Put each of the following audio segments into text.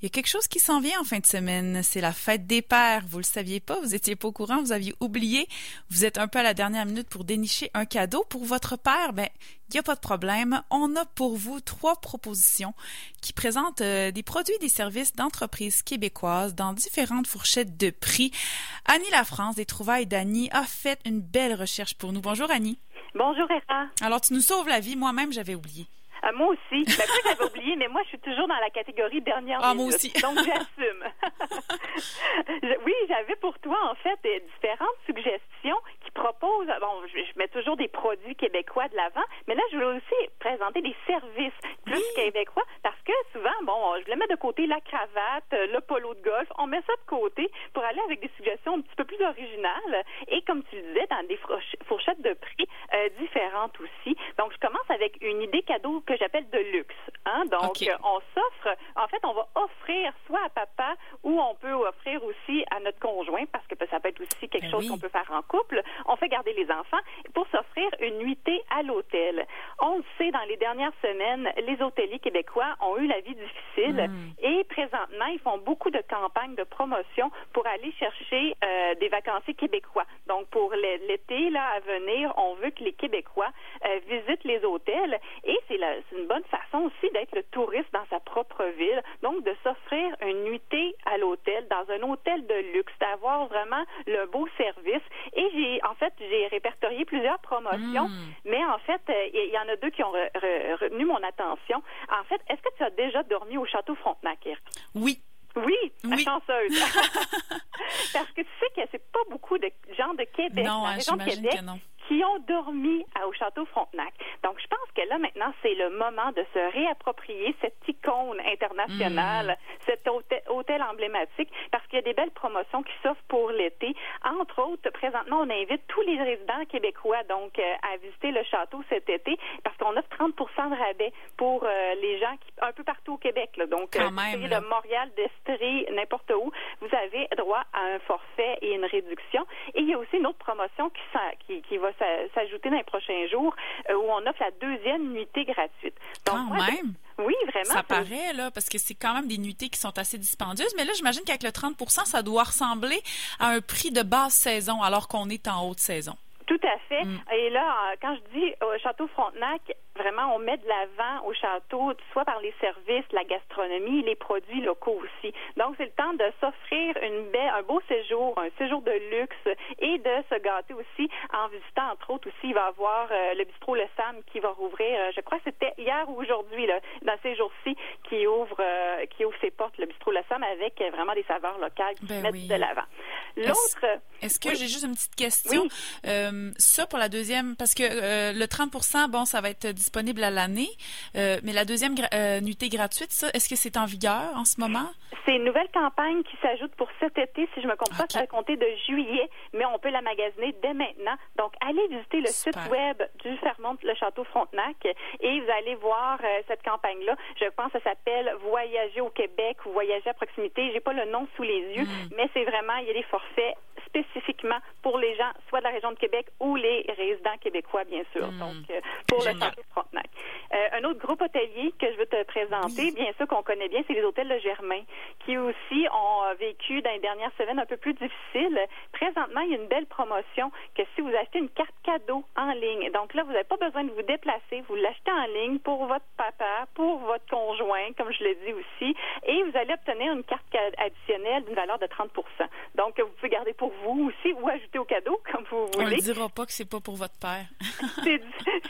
Il y a quelque chose qui s'en vient en fin de semaine, c'est la fête des pères. Vous le saviez pas, vous étiez pas au courant, vous aviez oublié. Vous êtes un peu à la dernière minute pour dénicher un cadeau pour votre père. Ben, il n'y a pas de problème. On a pour vous trois propositions qui présentent euh, des produits et des services d'entreprises québécoises dans différentes fourchettes de prix. Annie La France des Trouvailles d'Annie a fait une belle recherche pour nous. Bonjour Annie. Bonjour Eva. Alors tu nous sauves la vie, moi-même j'avais oublié. Euh, moi aussi. Ben, j'avais oublié, mais moi, je suis toujours dans la catégorie dernière ah, minute. Moi aussi. donc, j'assume. oui, j'avais pour toi, en fait, différentes suggestions qui proposent. Bon, je, mets toujours des produits québécois de l'avant, mais là, je voulais aussi présenter des services plus québécois parce que souvent, bon, je voulais mettre de côté la cravate, le polo de golf. On met ça de côté pour aller avec des suggestions un petit peu plus originales et, comme tu le disais, dans des fourchettes de prix euh, différentes aussi. Donc, je commence avec une idée cadeau que j'appelle de luxe. Hein? Donc, euh, on s'offre, en fait, on va offrir soit à papa ou on peut offrir aussi à notre conjoint parce que ça peut être aussi quelque ben chose qu'on peut faire en couple. On fait garder les enfants pour s'offrir une nuitée à l'hôtel. On le sait, dans les dernières semaines, les hôteliers québécois ont eu la vie difficile hmm. et présentement, ils font beaucoup de campagnes de promotion pour aller chercher euh, des vacanciers québécois. Donc, pour l'été là à venir, on veut que les Québécois euh, visitent les hôtels et c'est une bonne façon aussi d'être le touriste dans sa propre ville, donc de s'offrir une nuitée à l'hôtel, dans un hôtel de luxe, d'avoir vraiment le beau service. Et j'ai, en fait, j'ai répertorié plusieurs promotions, hmm. mais en fait, euh, il y, en a deux qui ont retenu mon attention. En fait, est-ce que tu as déjà dormi au Château Frontenac, Oui. Oui, la chanceuse. Parce que tu sais que c'est pas beaucoup de gens de Québec, non, hein, région de Québec, qui ont dormi au Château Frontenac. Donc, je pense que là, maintenant, c'est le moment de se réapproprier cette icône internationale, mm. cet hôtel, emblématique, parce qu'il y a des belles promotions qui s'offrent pour l'été. Entre autres, présentement, on invite tous les résidents québécois, donc, euh, à visiter le château cet été, parce qu'on offre 30% de rabais pour euh, les gens qui, un peu partout au Québec. Là. Donc, Quand euh, de Montréal, d'Estrie, n'importe où, vous avez droit à un forfait et une réduction. Et il y a aussi une autre promotion qui, qui, qui va s'ajouter dans les prochains jours euh, où on offre la deuxième nuitée gratuite. Donc, quand même? Oui, vraiment. Ça paraît, là, parce que c'est quand même des nuitées qui sont assez dispendieuses. Mais là, j'imagine qu'avec le 30% ça doit ressembler à un prix de basse saison alors qu'on est en haute saison. Tout à fait. Mm. Et là, euh, quand je dis au Château Frontenac, vraiment, on met de l'avant au château, soit par les services, la gastronomie, les produits locaux aussi. Donc, c'est le temps de s'offrir une un beau séjour, un séjour de luxe et de se gâter aussi en visitant, entre autres, aussi, il va y avoir euh, le bistrot Le Sam qui va rouvrir, euh, je crois que c'était hier ou aujourd'hui, là, dans ces jours-ci, qui ouvre, qui ouvre ses portes, le bistrot Le Sam, avec vraiment des saveurs locales qui ben mettent de l'avant. L'autre... Est-ce que j'ai juste une petite question? Ça pour la deuxième, parce que le 30% bon, ça va être disponible à l'année, euh, mais la deuxième euh, nuitée gratuite, ça, est-ce que c'est en vigueur en ce moment? C'est une nouvelle campagne qui s'ajoute pour cet été, si je me compte pas, ça va compter de juillet, mais on peut la magasiner dès maintenant. Donc, allez visiter le site web du Fermont, le Château Frontenac, et vous allez voir euh, cette campagne-là. Je pense que ça s'appelle Voyager au Québec ou Voyager à proximité. J'ai pas le nom sous les yeux, hmm. mais c'est vraiment, il y a des forfaits spécifiquement pour les gens, soit de la région de Québec ou les résidents québécois, bien sûr. Hmm. Donc, euh, pour le Château Frontenac. Euh, un autre groupe hôtelier que je veux te présenter, bien sûr qu'on connaît bien, c'est les hôtels de Germain, qui aussi ont vécu dans les dernières semaines un peu plus difficiles. Présentement, il y a une belle promotion que si vous achetez une carte cadeau en ligne, donc là, vous n'avez pas besoin de vous déplacer, vous l'achetez en ligne pour votre papa, pour votre conjoint, comme je l'ai dit aussi, et vous allez obtenir une carte additionnelle d'une valeur de 30% Donc, vous pouvez garder pour vous aussi ou ajouter au cadeau, comme vous voulez. On dira pas que c'est pas pour votre père.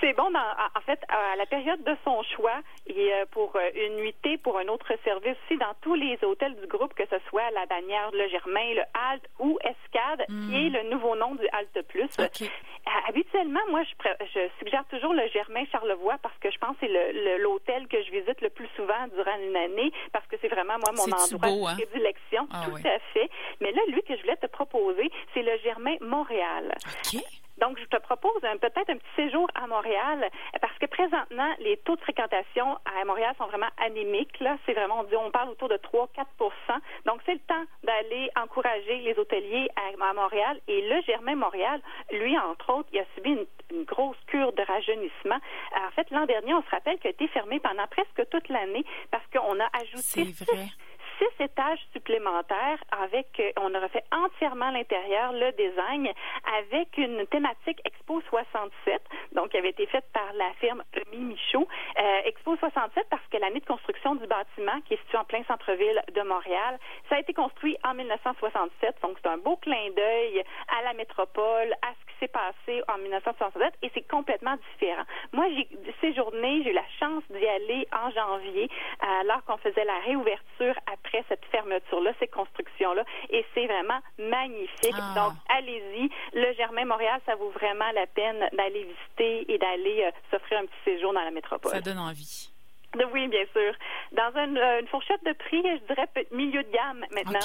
c'est bon, en fait, à la période de son choix, et euh, pour euh, une nuitée, pour un autre service aussi, dans tous les hôtels du groupe, que ce soit la bannière, le Germain, le Halt ou Escade, qui hmm. est le nouveau nom du Halt Plus. Euh, habituellement, moi, je, suggère toujours le Germain Charlevoix parce que je pense que c'est l'hôtel que je visite le plus souvent durant une année parce que c'est vraiment, moi, mon endroit de hein? prédilection. Ah tout à fait. Mais là, lui que je voulais te proposer, c'est le Germain Montréal. Donc, je te propose peut-être un petit séjour à Montréal parce que présentement, les taux de fréquentation à Montréal sont vraiment anémiques. Là, c'est vraiment, on dit, on parle autour de 3-4% Donc, c'est le temps d'aller encourager les hôteliers à, Montréal. Et le Germain Montréal, lui, entre autres, il a subi une, grosse cure de rajeunissement. En fait, l'an dernier, on se rappelle qu'il a été fermé pendant presque toute l'année parce qu'on a ajouté six étages supplémentaires avec, on a refait entièrement l'intérieur, le design, avec une thématique Expo 67, donc qui avait été faite par la firme Mi Michaud. Expo 67 parce que l'année de construction du bâtiment, qui est situé en plein centre-ville de Montréal, ça a été construit en 1967, donc c'est un beau clin d'œil à la métropole, à ce qui s'est passé en 1967, et c'est complètement différent. Moi, j'ai séjourné, j'ai eu la chance d'y aller en janvier, alors qu'on faisait la réouverture après cette fermeture-là, ces constructions-là, et c'est vraiment magnifique. Ah. Donc, allez-y. Le Germain Montréal, ça vaut vraiment la peine d'aller visiter et d'aller euh, s'offrir un petit séjour dans la métropole. Ça donne envie. Oui, bien sûr. Dans une, euh, une, fourchette de prix, je dirais milieu de gamme maintenant.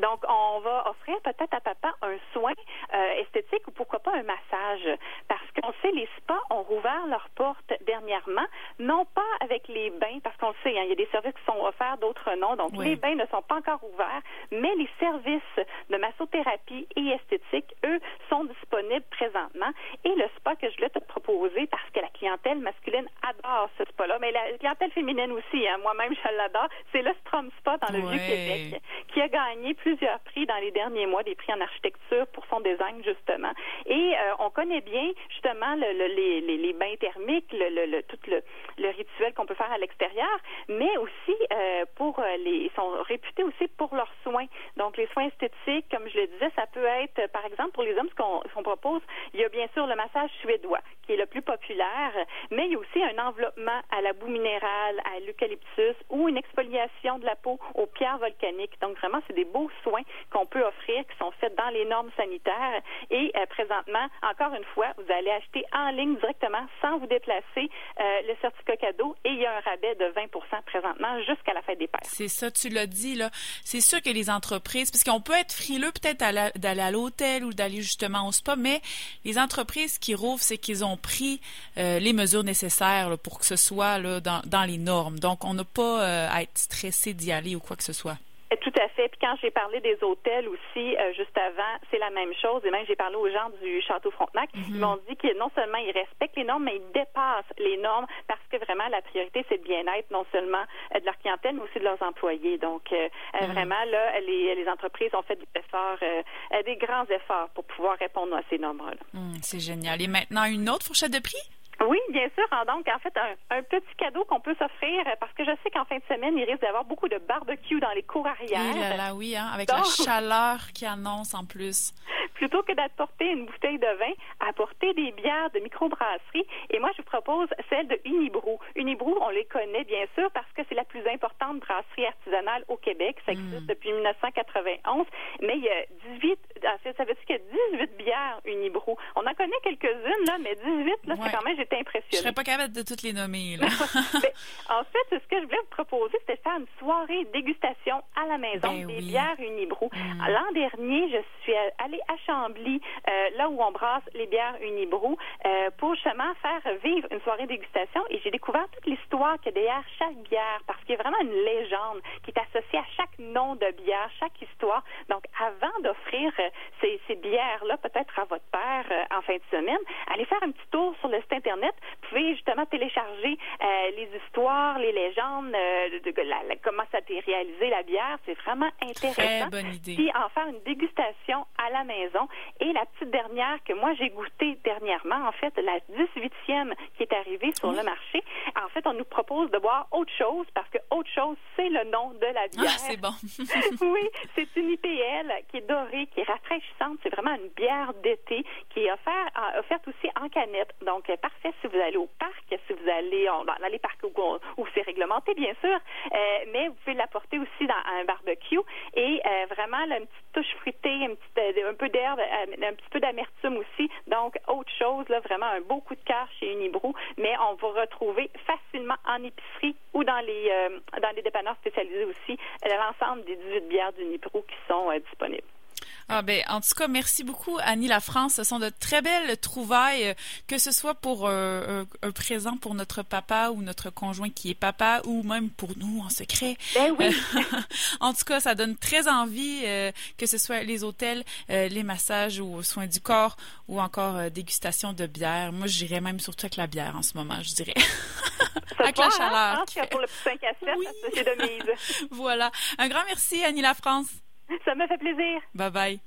Donc, on va offrir peut-être à papa un soin euh, esthétique ou pourquoi pas un massage. Parce qu'on sait, les spas ont rouvert leurs portes dernièrement, non pas avec les bains, parce qu'on sait, hein, il y a des services qui sont offerts, d'autres non. Donc, les bains ne sont pas encore ouverts, mais les services de massothérapie et esthétique, eux, sont disponibles présentement. Et le spa que je voulais te proposer, parce que la clientèle masculine adore ce spa-là, mais la clientèle féminine aussi, hein, moi-même, je l'adore, c'est le Strom Spa dans le Vieux-Québec, qui a gagné plusieurs prix dans les derniers mois, des prix en architecture pour son design, justement. Et euh, on connaît bien, justement, le, les, bains thermiques, le, tout le, rituel qu'on peut faire à l'extérieur, mais aussi euh, pour euh, les, ils sont réputés aussi pour leurs soins. Donc, les soins esthétiques, comme je le disais, ça peut être, par exemple, pour les hommes, ce qu'on propose, il y a bien sûr le massage suédois, qui est le plus populaire, mais il y a aussi un enveloppement à la boue minérale, à l'eucalyptus ou une exfoliation de la peau aux pierres volcaniques. Donc, vraiment, c'est des beaux soins qu'on peut offrir, qui sont faits dans les normes sanitaires. Et euh, présentement, encore une fois, vous allez acheter en ligne directement sans vous déplacer euh, le certificat cadeau et il y a un rabais de 20 présentement jusqu'à la fête des pères. C'est ça, tu l'as dit, là. C'est sûr que les entreprises, parce qu'on peut être frileux peut-être d'aller à l'hôtel ou d'aller justement au spa, mais les entreprises qui rouvrent, c'est qu'ils ont pris euh, les mesures nécessaires pour que ce soit dans, dans les normes. Donc, on n'a pas à être stressé d'y aller ou quoi que ce soit. Tout à fait. Puis quand j'ai parlé des hôtels aussi, euh, juste avant, c'est la même chose. Et même j'ai parlé aux gens du Château Frontenac. Ils mhm. m'ont dit que non seulement ils respectent les normes, mais ils dépassent les normes parce que vraiment la priorité, c'est le bien-être non seulement euh, de leur clientèle, mais aussi de leurs employés. Donc euh, mhm. vraiment, là, les, les, entreprises ont fait des efforts, des grands efforts pour pouvoir répondre à ces normes-là. Hmm, c'est génial. Et maintenant, une autre fourchette de prix? Oui, bien sûr. Donc, en fait, un, petit cadeau qu'on peut s'offrir, parce que je sais qu'en fin de semaine, il risque d'avoir beaucoup de barbecue dans les cours arrière. Oui, là, là, oui, hein, avec la chaleur qui annonce en plus. Plutôt que d'apporter une bouteille de vin, apporter des bières de microbrasserie. Et moi, je vous propose celle de Unibrou. Unibrou, on les connaît bien sûr parce que c'est la plus importante brasserie artisanale au Québec. Ça existe hmm. depuis 1991. Mais il y a 18, ah, ça veut dire qu'il y a 18 bières Unibrou. On en connaît quelques-unes, là, mais 18, là, c'est quand même, j'étais impressionnée. Je serais pas capable de toutes les nommer, là. en fait, ce que je voulais vous proposer, c'était faire une soirée dégustation à la maison ben des bières Unibrou. Hmm. L'an dernier, je suis allée à Chambly, euh, là où on brasse les bières Unibrou, euh, pour justement faire vivre une soirée dégustation. Et j'ai découvert toute l'histoire qu'il y a derrière chaque bière, parce qu'il y a vraiment une légende qui est associée à chaque nom de bière, chaque histoire. Donc, avant d'offrir euh, ces, ces bières-là, peut-être à votre père en fin de semaine, allez faire un petit tour sur le site Internet. Pouvez justement télécharger les histoires, les légendes, de, comment ça a été réalisé, la bière. C'est vraiment intéressant. Très bonne idée. Puis en faire une dégustation à la maison et la petite dernière que moi j'ai goûtée dernièrement, en fait, la 18e qui est arrivée sur le marché, en fait, on nous propose de boire autre chose parce que autre chose, c'est le nom de la bière. Ah, c'est bon. oui, c'est une IPL qui est dorée, qui est rafraîchissante. C'est vraiment une bière d'été qui est offerte, offerte aussi en canette. Donc, euh, parfait si vous allez au parc, si vous allez dans les parcs où, c'est réglementé, bien sûr, euh, mais vous pouvez l'apporter aussi dans un barbecue et euh, vraiment une petite touche fruitée, un, petit, un peu d'herbe euh, un petit peu d'amertume aussi. Donc, autre chose, là, vraiment un beau coup de cœur chez Unibrou, mais on va retrouver facilement en épicerie ou dans les euh, dans les dépanneurs spécialisés aussi l'ensemble des 18 bières d'Unibrou qui sont euh, disponibles. Ah ben, en tout cas, merci beaucoup, Annie La France. Ce sont de très belles trouvailles, euh, que ce soit pour euh, un, présent pour notre papa ou notre conjoint qui est papa, ou même pour nous en secret. Ben oui. en tout cas, ça donne très envie, euh, que ce soit les hôtels, les massages ou soins du corps, ou encore dégustation de bière. Moi, j'irais même surtout avec la bière en ce moment, je dirais. avec la hein? chaleur. Hein, pour le petit 5 à 7, oui. c'est de mise. voilà. Un grand merci, Annie La France. Ça me fait plaisir. Bye bye.